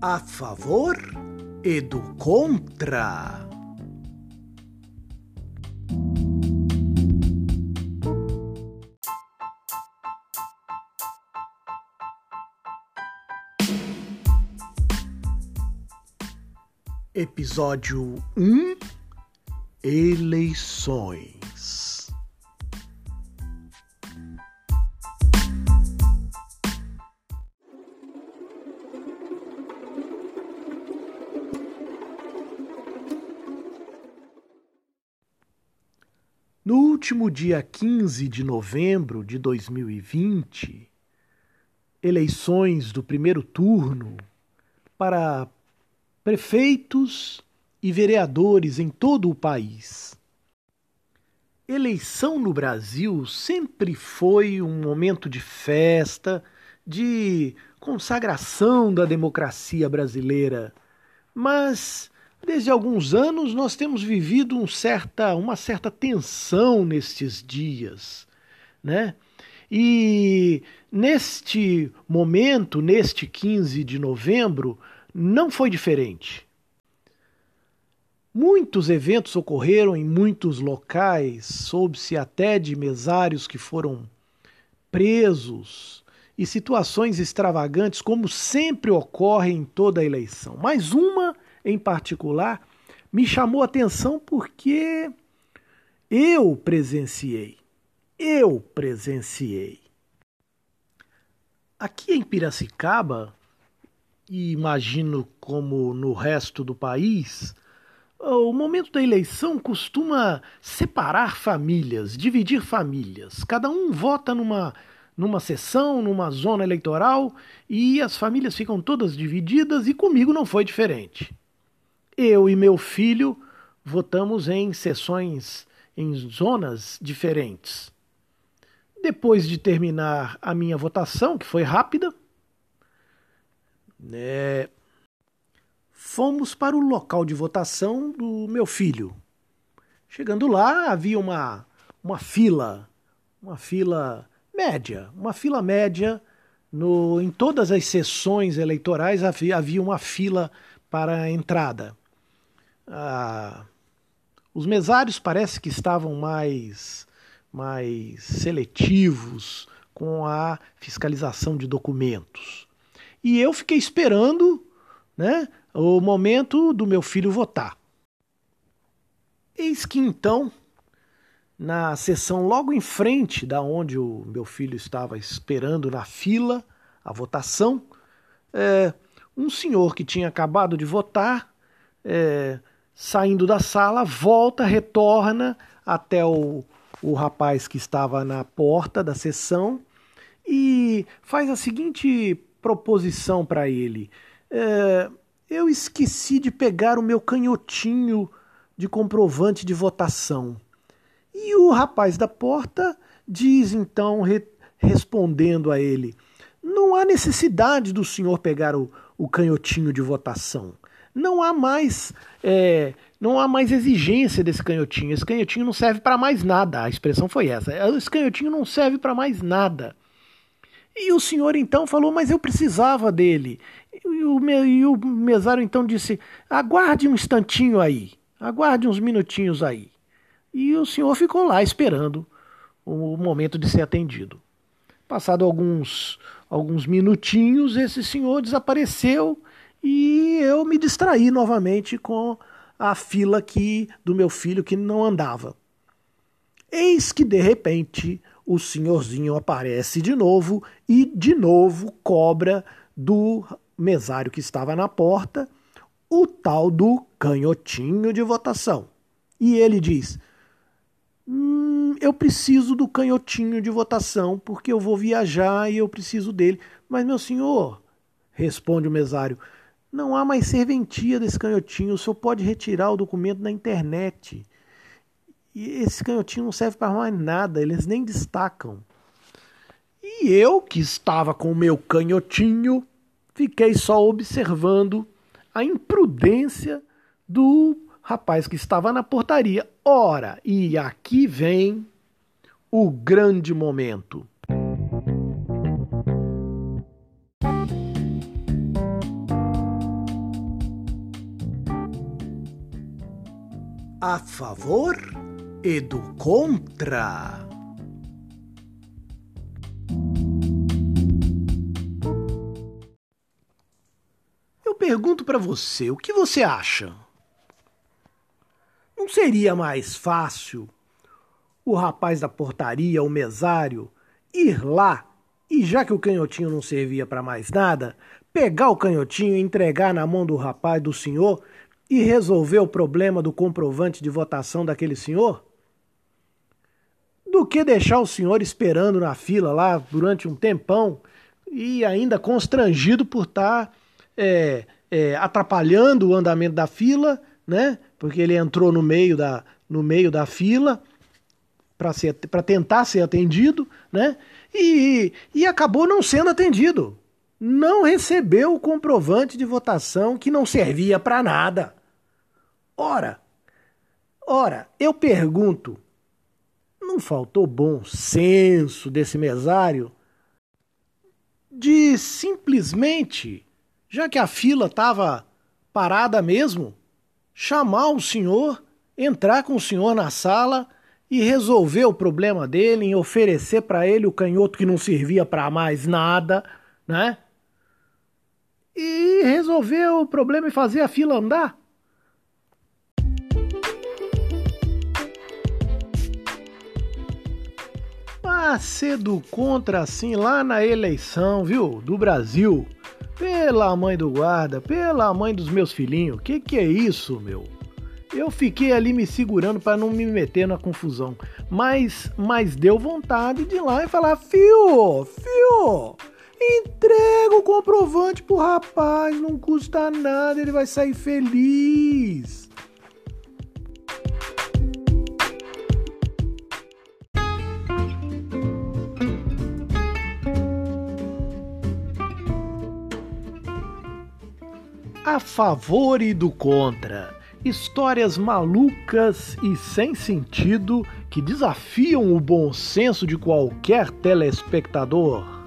a favor e do contra. Episódio 1 Eleições. No último dia 15 de novembro de 2020, eleições do primeiro turno para prefeitos e vereadores em todo o país. Eleição no Brasil sempre foi um momento de festa, de consagração da democracia brasileira, mas desde alguns anos nós temos vivido um certa, uma certa tensão nestes dias, né? E neste momento, neste 15 de novembro, não foi diferente. Muitos eventos ocorreram em muitos locais, soube-se até de mesários que foram presos e situações extravagantes, como sempre ocorre em toda eleição. Mas uma em particular me chamou a atenção porque eu presenciei. Eu presenciei. Aqui em Piracicaba, e imagino como no resto do país, o momento da eleição costuma separar famílias, dividir famílias. Cada um vota numa, numa sessão, numa zona eleitoral, e as famílias ficam todas divididas, e comigo não foi diferente. Eu e meu filho votamos em sessões, em zonas diferentes. Depois de terminar a minha votação, que foi rápida, né, fomos para o local de votação do meu filho. Chegando lá, havia uma, uma fila, uma fila média, uma fila média. No, em todas as sessões eleitorais havia, havia uma fila para a entrada. Ah, os mesários parece que estavam mais, mais seletivos com a fiscalização de documentos. E eu fiquei esperando né, o momento do meu filho votar. Eis que então, na sessão logo em frente da onde o meu filho estava esperando na fila a votação, é, um senhor que tinha acabado de votar, é, saindo da sala, volta, retorna até o, o rapaz que estava na porta da sessão e faz a seguinte proposição para ele. É, eu esqueci de pegar o meu canhotinho de comprovante de votação. E o rapaz da porta diz então, re, respondendo a ele: Não há necessidade do senhor pegar o, o canhotinho de votação. Não há mais. É, não há mais exigência desse canhotinho. Esse canhotinho não serve para mais nada. A expressão foi essa. Esse canhotinho não serve para mais nada. E o senhor então falou, mas eu precisava dele. E o, e o mesário então disse: aguarde um instantinho aí, aguarde uns minutinhos aí. E o senhor ficou lá esperando o momento de ser atendido. Passado alguns, alguns minutinhos, esse senhor desapareceu e eu me distraí novamente com a fila do meu filho que não andava. Eis que de repente o senhorzinho aparece de novo e de novo cobra do mesário que estava na porta o tal do canhotinho de votação. E ele diz: hum, Eu preciso do canhotinho de votação porque eu vou viajar e eu preciso dele. Mas, meu senhor, responde o mesário, não há mais serventia desse canhotinho. O senhor pode retirar o documento na internet. E esse canhotinho não serve para mais nada, eles nem destacam. E eu, que estava com o meu canhotinho, fiquei só observando a imprudência do rapaz que estava na portaria. Ora, e aqui vem o grande momento. A favor e do contra. Eu pergunto para você, o que você acha? Não seria mais fácil o rapaz da portaria, o mesário, ir lá e, já que o canhotinho não servia para mais nada, pegar o canhotinho e entregar na mão do rapaz, do senhor, e resolver o problema do comprovante de votação daquele senhor? Do que deixar o senhor esperando na fila lá durante um tempão e ainda constrangido por estar tá, é, é, atrapalhando o andamento da fila, né? Porque ele entrou no meio da, no meio da fila para tentar ser atendido, né? E, e acabou não sendo atendido. Não recebeu o comprovante de votação que não servia para nada. Ora, ora, eu pergunto, não faltou bom senso desse mesário de simplesmente, já que a fila estava parada mesmo, chamar o senhor, entrar com o senhor na sala e resolver o problema dele, em oferecer para ele o canhoto que não servia para mais nada, né? E resolver o problema e fazer a fila andar. Mas cedo contra assim lá na eleição, viu? Do Brasil. Pela mãe do guarda, pela mãe dos meus filhinhos. Que que é isso, meu? Eu fiquei ali me segurando para não me meter na confusão. Mas, mas deu vontade de ir lá e falar: Fio, fio, entrega o comprovante pro rapaz, não custa nada, ele vai sair feliz. Favor e do contra. Histórias malucas e sem sentido que desafiam o bom senso de qualquer telespectador.